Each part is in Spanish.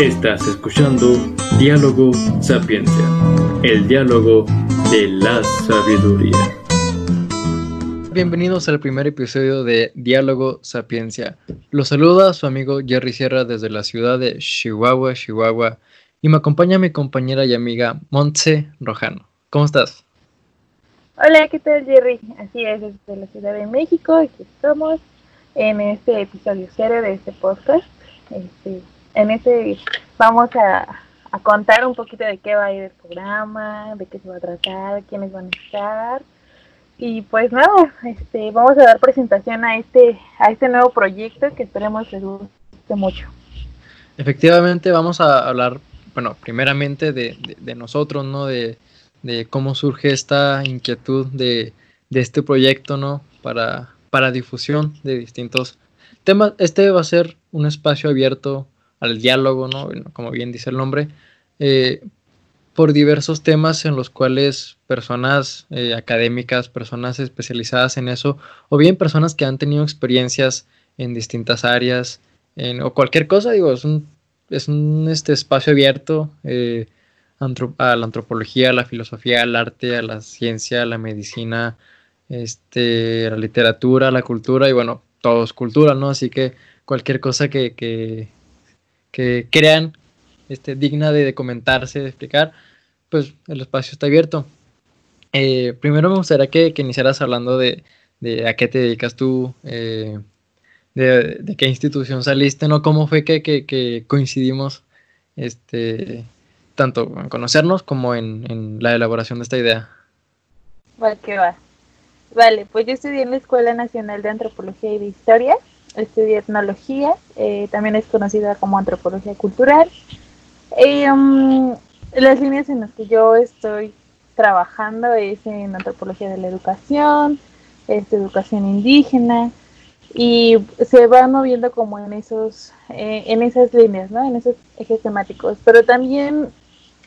Estás escuchando Diálogo Sapiencia, el diálogo de la sabiduría. Bienvenidos al primer episodio de Diálogo Sapiencia. Los saluda su amigo Jerry Sierra desde la ciudad de Chihuahua, Chihuahua, y me acompaña mi compañera y amiga Montse Rojano. ¿Cómo estás? Hola, ¿qué tal Jerry? Así es, desde la Ciudad de México, aquí estamos en este episodio cero de este podcast. Este, en este vamos a, contar un poquito de qué va a ir el programa, de qué se va a tratar, quiénes van a estar. Y pues nada, este, vamos a dar presentación a este, a este nuevo proyecto que esperemos les guste mucho. Efectivamente, vamos a hablar, bueno, primeramente de, nosotros, ¿no? De, cómo surge esta inquietud de, de este proyecto, ¿no? Para, para difusión de distintos temas. Este va a ser un espacio abierto al diálogo, ¿no? Como bien dice el nombre, eh, por diversos temas en los cuales personas eh, académicas, personas especializadas en eso, o bien personas que han tenido experiencias en distintas áreas, o cualquier cosa, digo, es un, es un este, espacio abierto eh, a la antropología, a la filosofía, al arte, a la ciencia, a la medicina, este, a la literatura, a la cultura, y bueno, todo es cultura, ¿no? Así que cualquier cosa que, que crean este, digna de, comentarse, de explicar, pues el espacio está abierto. Eh, primero me gustaría que, iniciaras hablando de, a qué te dedicas tú, eh, de, qué institución saliste, ¿no? ¿Cómo fue que, coincidimos este, tanto en conocernos como en, la elaboración de esta idea? Vale, ¿qué va? Vale, pues yo estudié en la Escuela Nacional de Antropología y de Historia estudié etnología, eh, también es conocida como antropología cultural. Um, las líneas en las que yo estoy trabajando es en antropología de la educación, es educación indígena y se va moviendo como en esos eh, en esas líneas, ¿no? En esos ejes temáticos. Pero también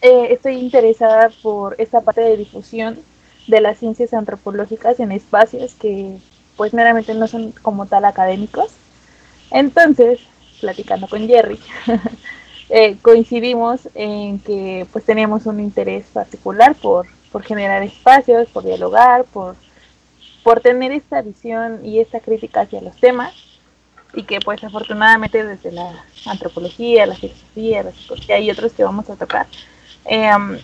eh, estoy interesada por esta parte de difusión de las ciencias antropológicas en espacios que pues meramente no son como tal académicos. Entonces, platicando con Jerry, eh, coincidimos en que pues teníamos un interés particular por, por generar espacios, por dialogar, por, por tener esta visión y esta crítica hacia los temas y que pues afortunadamente desde la antropología, la filosofía, la psicología y otros que vamos a tocar, em,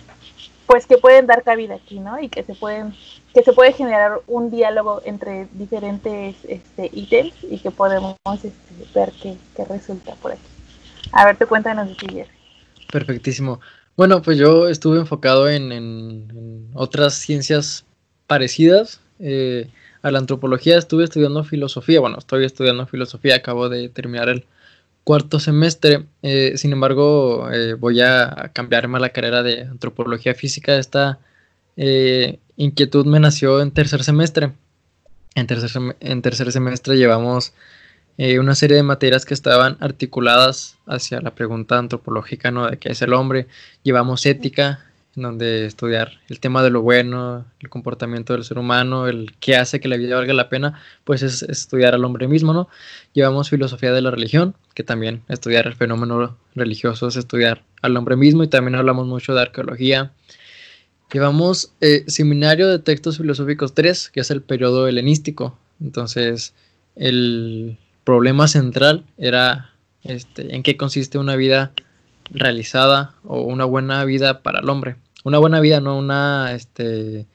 pues que pueden dar cabida aquí, ¿no? Y que se pueden que se puede generar un diálogo entre diferentes este, ítems y que podemos este, ver qué, resulta por aquí. A ver, te cuéntanos de ti, Perfectísimo. Bueno, pues yo estuve enfocado en, otras ciencias parecidas. Eh, a la antropología estuve estudiando filosofía. Bueno, estoy estudiando filosofía, acabo de terminar el cuarto semestre. Eh, sin embargo, eh, voy a cambiarme a la carrera de antropología física. Esta inquietud me nació en tercer semestre. En tercer, en tercer semestre llevamos eh, una serie de materias que estaban articuladas hacia la pregunta antropológica, ¿no? De qué es el hombre. Llevamos ética, donde estudiar el tema de lo bueno, el comportamiento del ser humano, el qué hace que la vida valga la pena, pues es estudiar al hombre mismo, ¿no? Llevamos filosofía de la religión, que también estudiar el fenómeno religioso es estudiar al hombre mismo, y también hablamos mucho de arqueología, Llevamos eh, Seminario de Textos Filosóficos 3, que es el periodo helenístico. Entonces, el problema central era este, en qué consiste una vida realizada o una buena vida para el hombre. Una buena vida, no una este,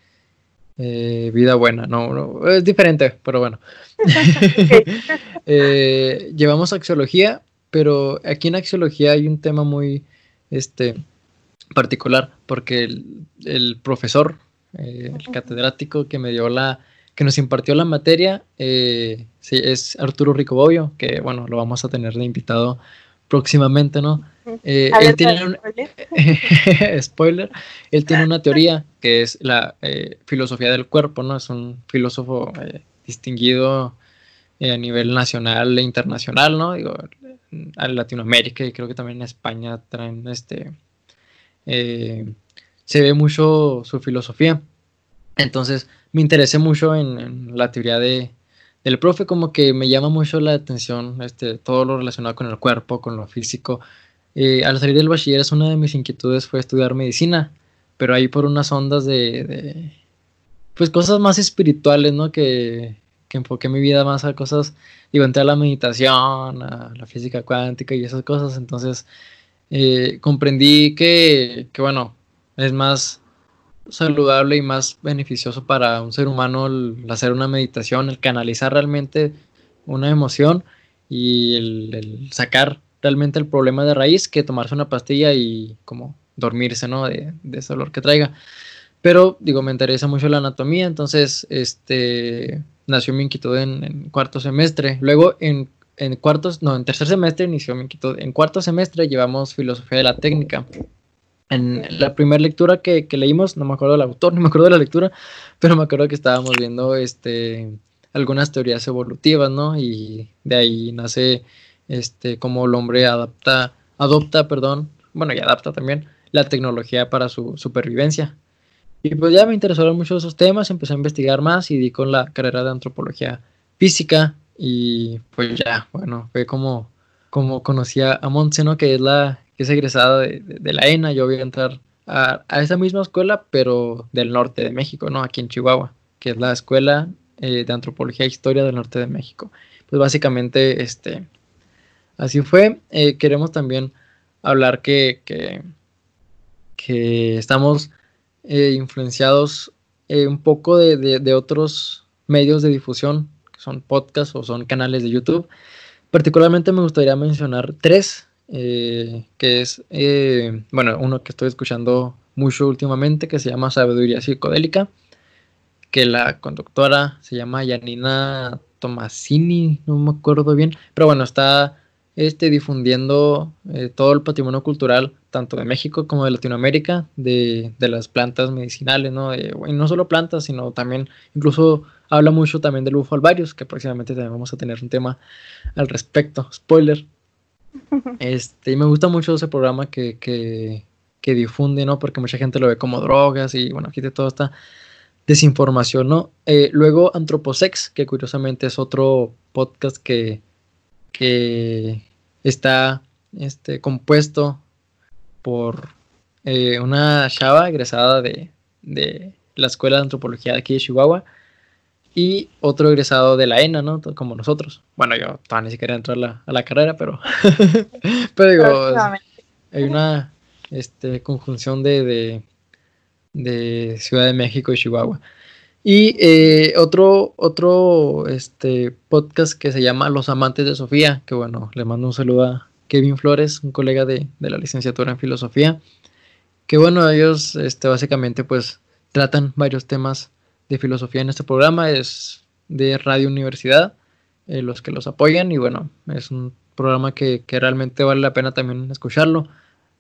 eh, vida buena, no, es diferente, pero bueno. Eh, llevamos axiología, pero aquí en axiología hay un tema muy este, particular, porque el, profesor, eh, el catedrático que me dio la, que nos impartió la materia, eh, es Arturo Ricobobio, que bueno, lo vamos a tener de invitado próximamente, ¿no? Eh, él tiene un, spoiler, él tiene una teoría que es la filosofía del cuerpo, ¿no? Es un filósofo distinguido a nivel nacional e internacional, ¿no? Digo, en Latinoamérica y creo que también en España traen este eh, se ve mucho su filosofía. Entonces me interesé mucho en, la teoría de, del profe, como que me llama mucho la atención este, todo lo relacionado con el cuerpo, con lo físico. eh, al salir del bachiller, una de mis inquietudes fue estudiar medicina, pero ahí por unas ondas de, pues cosas más espirituales, ¿no? Que, que enfoqué mi vida más a cosas, digo, entré a la meditación, a la física cuántica y esas cosas, entonces eh, comprendí que, que, bueno, es más saludable y más beneficioso para un ser humano el hacer una meditación, el canalizar realmente una emoción y el, sacar realmente el problema de raíz que tomarse una pastilla y como dormirse, ¿no? De, ese dolor que traiga. Pero, digo, me interesa mucho la anatomía, entonces, este, nació mi inquietud en, cuarto semestre. Luego, en, en, cuartos, no, en tercer semestre inició mi inquietud. En cuarto semestre llevamos filosofía de la técnica. En la primera lectura que, leímos, no me acuerdo del autor, no me acuerdo de la lectura, pero me acuerdo que estábamos viendo, este, algunas teorías evolutivas, ¿no? Y de ahí nace este cómo el hombre adapta, adopta, perdón, bueno, y adapta también la tecnología para su supervivencia. Y pues ya me interesaron mucho esos temas, empecé a investigar más y di con la carrera de antropología física y pues ya, bueno, fue como, como conocí a Montse, ¿no? Que es la que es egresada de, la ENA, yo voy a entrar a, esa misma escuela, pero del norte de México, ¿no? Aquí en Chihuahua, que es la Escuela eh, de Antropología e Historia del Norte de México. Pues básicamente, este, así fue. Eh, queremos también hablar que, que, estamos eh, influenciados un poco de, de, otros medios de difusión, que son podcasts o son canales de YouTube. Particularmente me gustaría mencionar tres, que es, bueno, uno que estoy escuchando mucho últimamente, que se llama Sabiduría Psicodélica que la conductora se llama Janina Tomasini, no me acuerdo bien, pero bueno, está este, difundiendo eh, todo el patrimonio cultural, tanto de México como de Latinoamérica, de, las plantas medicinales, ¿no? y no solo plantas, sino también, incluso habla mucho también del bufo alvarius, que próximamente también vamos a tener un tema al respecto, spoiler. Este, y me gusta mucho ese programa que, que, que difunde, ¿no? Porque mucha gente lo ve como drogas y bueno, aquí de todo está desinformación, ¿no? Eh, luego Antroposex, que curiosamente es otro podcast que, que está este, compuesto por eh, una chava egresada de, de, la Escuela de Antropología de aquí de Chihuahua y otro egresado de la ENA, ¿no? Como nosotros. Bueno, yo todavía ni siquiera entrar a la, a la carrera, pero, pero digo, hay una este, conjunción de de Ciudad de México y Chihuahua. Y eh, otro, otro este, podcast que se llama Los Amantes de Sofía, que bueno, le mando un saludo a Kevin Flores, un colega de, la licenciatura en filosofía, que bueno, ellos este, básicamente pues tratan varios temas de filosofía en este programa, es de Radio Universidad, eh, los que los apoyan y bueno, es un programa que, que realmente vale la pena también escucharlo.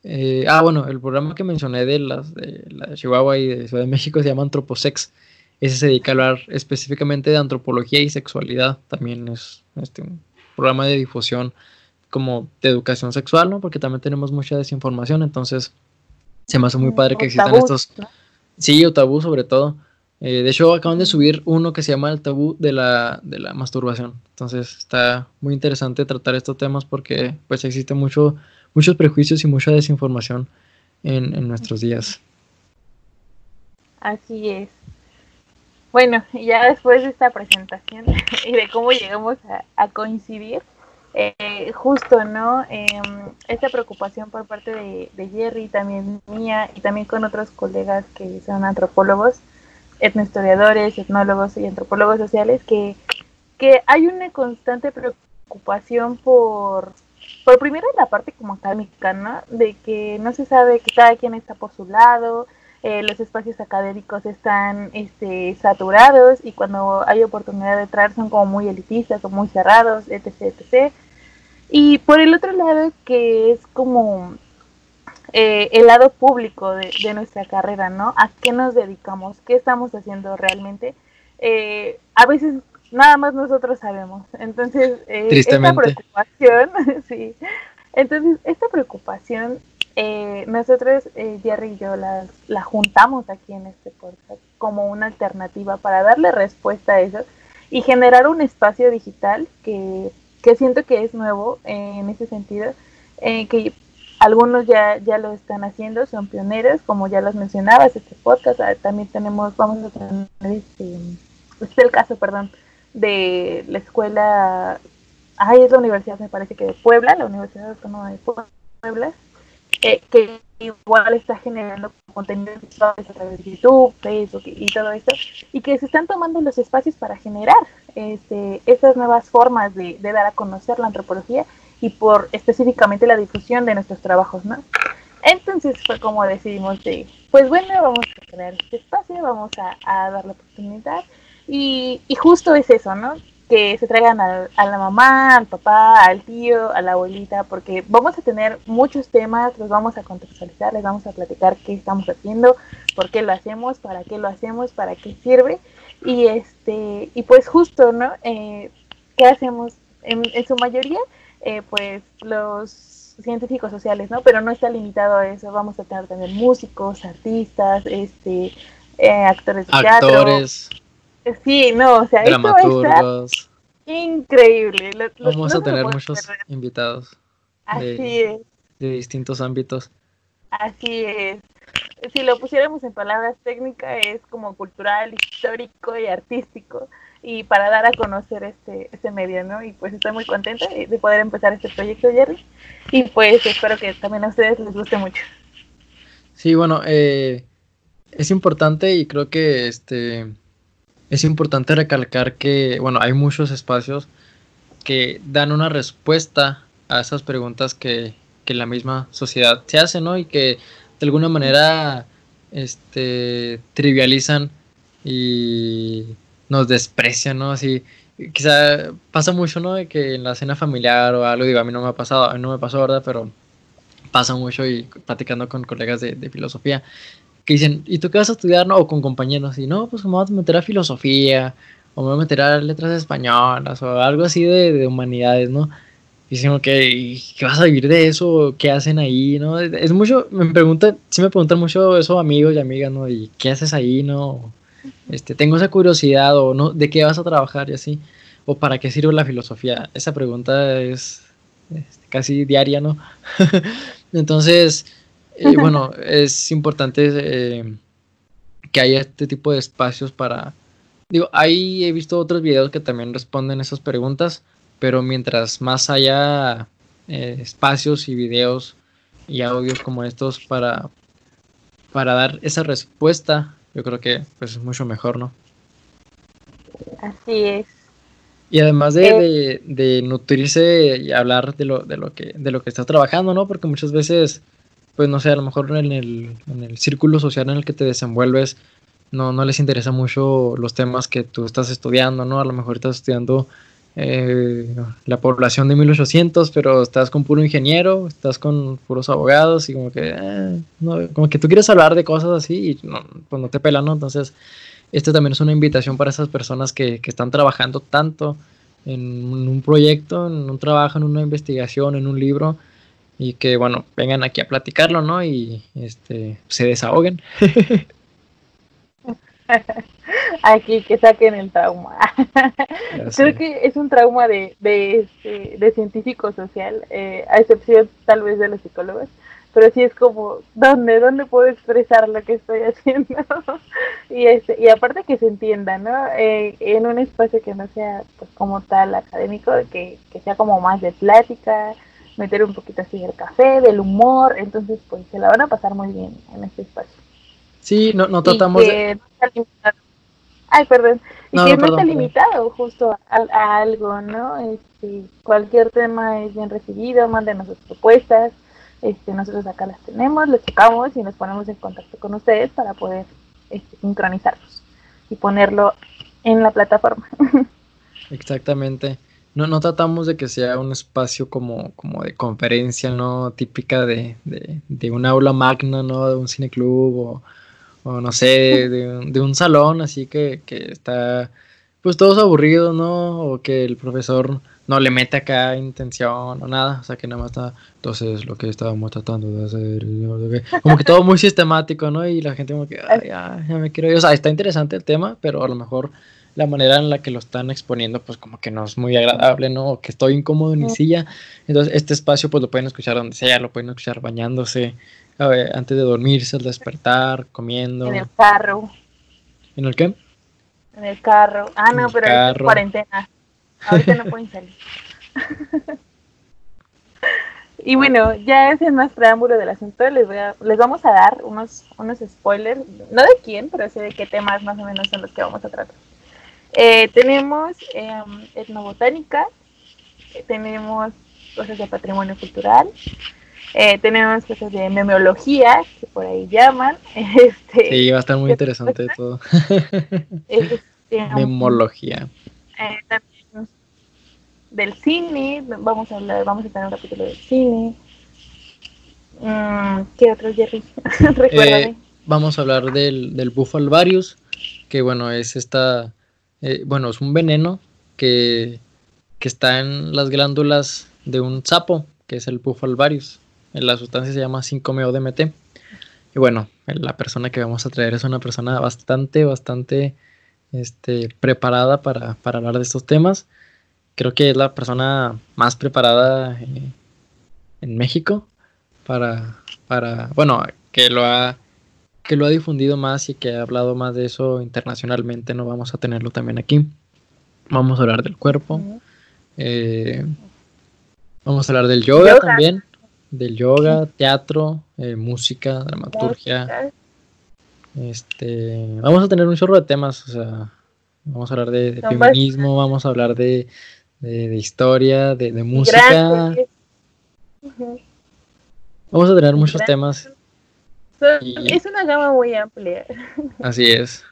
Eh, ah, bueno, el programa que mencioné de las de, la Chihuahua y de Ciudad de México se llama Antroposex. Ese se dedica a hablar específicamente de antropología y sexualidad. También es este, un programa de difusión como de educación sexual, ¿no? Porque también tenemos mucha desinformación, entonces se me hace muy padre que existan estos... Sí, o tabú sobre todo. Eh, de hecho, acaban de subir uno que se llama el tabú de la, de la masturbación. Entonces está muy interesante tratar estos temas porque pues existe mucho muchos prejuicios y mucha desinformación en, nuestros días. Así es. Bueno, ya después de esta presentación y de cómo llegamos a, coincidir, eh, justo, ¿no? Em, esta preocupación por parte de, de, Jerry, también mía, y también con otros colegas que son antropólogos, etnohistoriadores, etnólogos y antropólogos sociales, que, que hay una constante preocupación por por primero la parte como académica, ¿no? De que no se sabe que cada quien está por su lado, eh, los espacios académicos están este, saturados y cuando hay oportunidad de entrar son como muy elitistas o muy cerrados, etc, etc. Y por el otro lado que es como eh, el lado público de, de, nuestra carrera, ¿no? ¿A qué nos dedicamos? ¿Qué estamos haciendo realmente? Eh, a veces nada más nosotros sabemos. Entonces, eh, esta preocupación, sí. Entonces, esta preocupación, eh, nosotros, Jerry y yo, la, la juntamos aquí en este podcast como una alternativa para darle respuesta a eso y generar un espacio digital que, que siento que es nuevo en ese sentido, que algunos ya, ya lo están haciendo, son pioneros, como ya los mencionabas, este podcast, ah, también tenemos, vamos a tener, este, este es el caso, perdón, de la escuela, ay, es la universidad, me parece que de Puebla, la Universidad Autónoma de Puebla, eh, que igual está generando contenido a través de YouTube, Facebook y, todo esto, y que se están tomando los espacios para generar este, estas nuevas formas de, de dar a conocer la antropología y por específicamente la difusión de nuestros trabajos, ¿no? Entonces fue como decidimos de, pues bueno, vamos a crear este espacio, vamos a, a dar la oportunidad y, y, justo es eso, ¿no? Que se traigan a, a, la mamá, al papá, al tío, a la abuelita, porque vamos a tener muchos temas, los vamos a contextualizar, les vamos a platicar qué estamos haciendo, por qué lo hacemos, para qué lo hacemos, para qué sirve y este y pues justo, ¿no? Eh, ¿Qué hacemos? En, en su mayoría eh, pues los científicos sociales, ¿no? Pero no está limitado a eso, vamos a tener también músicos, artistas, este, eh, actores de Actores. teatro. Sí, no, o sea, estar increíble. Lo, vamos a tener muchos invitados. Así de, es. De distintos ámbitos. Así es. Si lo pusiéramos en palabras técnicas, es como cultural, histórico y artístico y para dar a conocer este, este medio, ¿no? Y pues estoy muy contenta de, poder empezar este proyecto, Jerry, y pues espero que también a ustedes les guste mucho. Sí, bueno, eh, es importante y creo que este es importante recalcar que, bueno, hay muchos espacios que dan una respuesta a esas preguntas que, que la misma sociedad se hace, ¿no? Y que de alguna manera este, trivializan y nos desprecian, ¿no? Así, quizá pasa mucho, ¿no? De que en la cena familiar o algo, digo, a mí no me ha pasado, a mí no me pasó, ¿verdad? Pero pasa mucho y platicando con colegas de, filosofía que dicen, ¿y tú qué vas a estudiar? No? O con compañeros, y no, pues me voy a meter a filosofía, o me voy a meter a letras españolas, o algo así de, de humanidades, ¿no? Y dicen, ok, ¿qué vas a vivir de eso? ¿Qué hacen ahí? ¿No? Es mucho, me preguntan, sí me preguntan mucho eso amigos y amigas, ¿no? ¿Y qué haces ahí? ¿No? Este, tengo esa curiosidad o no, de qué vas a trabajar y así, o para qué sirve la filosofía. Esa pregunta es casi diaria, ¿no? Entonces, eh, bueno, es importante eh, que haya este tipo de espacios para... Digo, ahí he visto otros videos que también responden esas preguntas, pero mientras más haya eh, espacios y videos y audios como estos para, para dar esa respuesta yo creo que pues es mucho mejor, ¿no? Así es. Y además de, de, nutrirse y hablar de lo, de lo que de lo que estás trabajando, ¿no? Porque muchas veces, pues no sé, a lo mejor en el, en el círculo social en el que te desenvuelves, no, no les interesa mucho los temas que tú estás estudiando, ¿no? A lo mejor estás estudiando eh, la población de 1800, pero estás con puro ingeniero, estás con puros abogados y como que, eh, como que tú quieres hablar de cosas así y no, pues no te pelan, ¿no? Entonces, esto también es una invitación para esas personas que, que están trabajando tanto en un proyecto, en un trabajo, en una investigación, en un libro y que, bueno, vengan aquí a platicarlo, ¿no? Y este, se desahoguen. aquí que saquen el trauma. Creo que es un trauma de, de, este, de científico social, eh, a excepción tal vez de los psicólogos, pero sí es como, ¿dónde, dónde puedo expresar lo que estoy haciendo? y, este, y aparte que se entienda, ¿no? Eh, en un espacio que no sea pues como tal académico, que, que sea como más de plática, meter un poquito así del café, del humor, entonces pues se la van a pasar muy bien en este espacio. Sí, no, no tratamos de... Ay, perdón. Y que no, está limitado justo a, algo, ¿no? Este, cualquier tema es bien recibido, mándenos sus propuestas. Este, nosotros acá las tenemos, les tocamos y nos ponemos en contacto con ustedes para poder este, sincronizarlos y ponerlo en la plataforma. Exactamente. No, no tratamos de que sea un espacio como, como de conferencia, ¿no? Típica de, de, de un aula magna, ¿no? De un cineclub o, o no sé, de, un salón así que, que, está pues todos aburridos, ¿no? O que el profesor no le mete acá intención o nada, o sea que nada más está, entonces lo que estábamos tratando de hacer, como que todo muy sistemático, ¿no? Y la gente como que, Ay, ya, ya me quiero ir, o sea, está interesante el tema, pero a lo mejor la manera en la que lo están exponiendo, pues como que no es muy agradable, ¿no? O que estoy incómodo en mi silla. Entonces, este espacio, pues lo pueden escuchar donde sea, lo pueden escuchar bañándose, antes de dormirse, al despertar, comiendo. En el carro. ¿En el qué? En el carro. Ah, no, pero es cuarentena. Ahorita no pueden salir. y bueno, ya es el más preámbulo del asunto. Les, voy a, les vamos a dar unos, unos spoilers, no de quién, pero sí de qué temas más o menos son los que vamos a tratar. Eh, tenemos em, etnobotánica, eh, tenemos cosas de patrimonio cultural, eh, tenemos cosas de memeología, que por ahí llaman. Este, sí, va a estar muy interesante todo. Este, Memología. también del cine, vamos a hablar, vamos a tener un capítulo del cine. Mm, ¿Qué otro, Jerry? Recuérdame. vamos a hablar del, del bufo alvarius, que bueno, es esta eh, bueno, es un veneno que, está en las glándulas de un sapo, que es el Bufalvarius. La sustancia se llama 5-MeO-DMT. Y bueno, la persona que vamos a traer es una persona bastante, bastante este, preparada para, hablar de estos temas. Creo que es la persona más preparada eh, en México para, para, bueno, que lo ha que lo ha difundido más y que ha hablado más de eso internacionalmente, no vamos a tenerlo también aquí. Vamos a hablar del cuerpo. Eh, vamos a hablar del yoga, también. Del yoga, teatro, eh, música, dramaturgia. Este, vamos a tener un chorro de temas, o sea, vamos a hablar de, feminismo, vamos a hablar de, historia, de, música. Vamos a tener muchos temas es una gama muy amplia. Así es.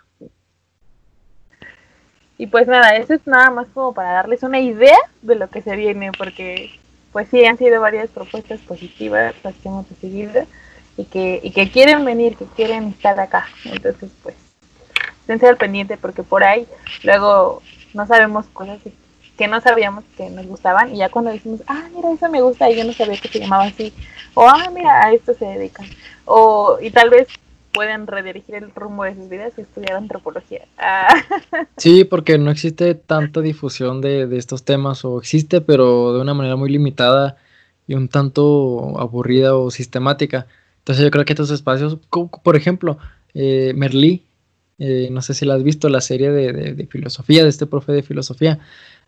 Y pues nada, eso es nada más como para darles una idea de lo que se viene, porque pues sí han sido varias propuestas positivas las que hemos recibido y que, y que quieren venir, que quieren estar acá. Entonces pues, estén al pendiente porque por ahí luego no sabemos cosas que no sabíamos que nos gustaban y ya cuando decimos, ah, mira, eso me gusta y yo no sabía que se llamaba así, o ah, mira, a esto se dedican, o y tal vez pueden redirigir el rumbo de sus vidas y estudiar antropología. Ah. Sí, porque no existe tanta difusión de, de, estos temas, o existe, pero de una manera muy limitada y un tanto aburrida o sistemática. Entonces yo creo que estos espacios, por ejemplo, eh, Merlí, eh, no sé si la has visto, la serie de, de, filosofía, de este profe de filosofía,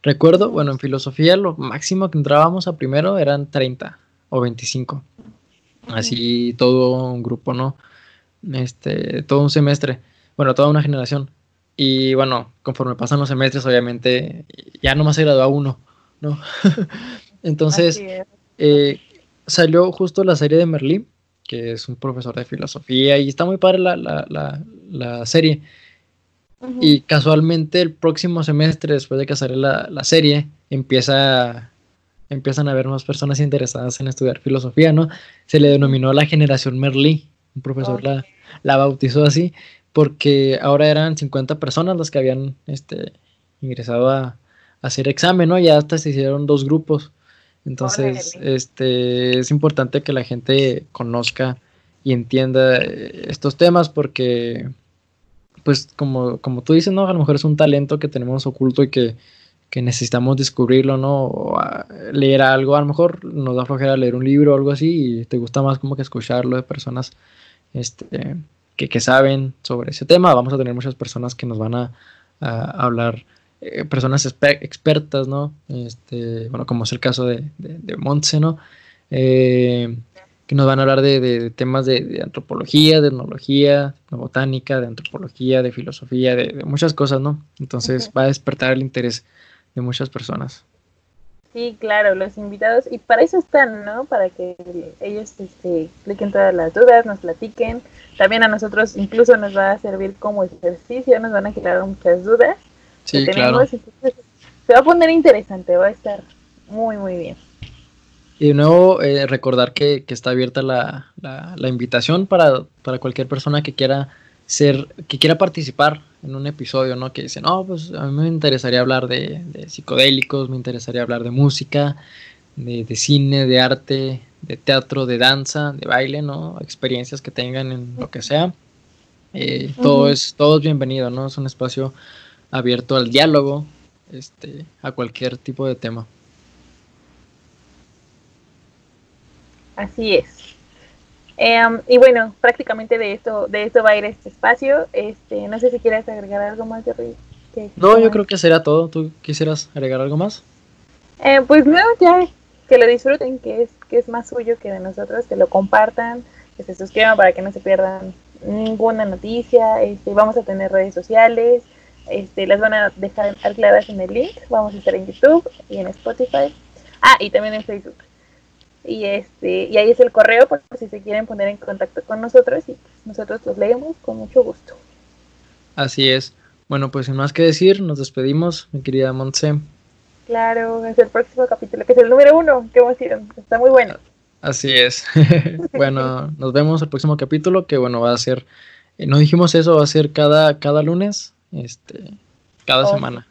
Recuerdo, bueno, en filosofía lo máximo que entrábamos a primero eran 30 o 25. Así todo un grupo, ¿no? Este, todo un semestre, bueno, toda una generación. Y bueno, conforme pasan los semestres, obviamente, ya nomás se gradúa uno, ¿no? Entonces, eh, salió justo la serie de Merlín, que es un profesor de filosofía, y está muy padre la, la, la, la serie. Y casualmente el próximo semestre, después de que sale la, serie, empieza, empiezan a haber más personas interesadas en estudiar filosofía, ¿no? Se le denominó la generación Merlí, un profesor la, la, bautizó así, porque ahora eran 50 personas las que habían este, ingresado a, hacer examen, ¿no? Ya hasta se hicieron dos grupos. Entonces, este, es importante que la gente conozca y entienda eh, estos temas porque pues como, como tú dices, ¿no? A lo mejor es un talento que tenemos oculto y que, necesitamos descubrirlo, ¿no? O leer algo, a lo mejor nos da flojera leer un libro o algo así y te gusta más como que escucharlo de personas este, que, saben sobre ese tema. Vamos a tener muchas personas que nos van a, hablar, eh, personas expertas, ¿no? Este, bueno, como es el caso de, de, de Montse, ¿no? Eh, que nos van a hablar de, temas de, antropología, de etnología, de botánica, de antropología, de filosofía, de, muchas cosas, ¿no? Entonces va a despertar el interés de muchas personas. Sí, claro, los invitados, y para eso están, ¿no? Para que ellos este, expliquen todas las dudas, nos platiquen. También a nosotros incluso nos va a servir como ejercicio, nos van a quitar muchas dudas. Sí, claro. se va a poner interesante, va a estar muy, muy bien. Y de nuevo, eh, recordar que, está abierta la, invitación para, cualquier persona que quiera ser, que quiera participar en un episodio, ¿no? Que dice, no, pues a mí me interesaría hablar de, psicodélicos, me interesaría hablar de música, de, cine, de arte, de teatro, de danza, de baile, ¿no? Experiencias que tengan en lo que sea. Eh, todo, es, todo es bienvenido, ¿no? Es un espacio abierto al diálogo, este, a cualquier tipo de tema. Así es. Em, y bueno, prácticamente de esto, de esto va a ir este espacio. Este, no sé si quieres agregar algo más, de No, yo creo que será todo. ¿Tú quisieras agregar algo más? Eh, pues no, ya que lo disfruten, que es, que es más suyo que de nosotros, que lo compartan, que se suscriban para que no se pierdan ninguna noticia. Este, vamos a tener redes sociales, este, las van a dejar aclaradas en el link. Vamos a estar en YouTube y en Spotify. Ah, y también en Facebook y este y ahí es el correo por si se quieren poner en contacto con nosotros y pues, nosotros los leemos con mucho gusto. Así es. Bueno, pues sin más que decir, nos despedimos, mi querida Montse. Claro, es el próximo capítulo, que es el número uno. Qué emoción, está muy bueno. Así es. bueno, nos vemos el próximo capítulo, que bueno, va a ser, eh, no dijimos eso, va a ser cada, cada lunes, este, cada oh. semana.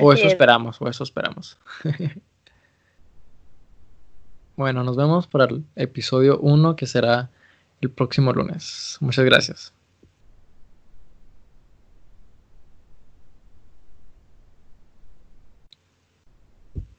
O eso esperamos, o eso esperamos. Bueno, nos vemos para el episodio 1 que será el próximo lunes. Muchas gracias.